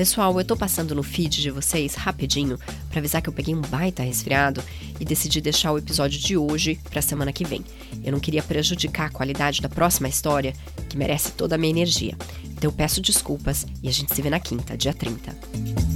Pessoal, eu tô passando no feed de vocês rapidinho para avisar que eu peguei um baita resfriado e decidi deixar o episódio de hoje para semana que vem. Eu não queria prejudicar a qualidade da próxima história, que merece toda a minha energia. Então eu peço desculpas e a gente se vê na quinta, dia 30.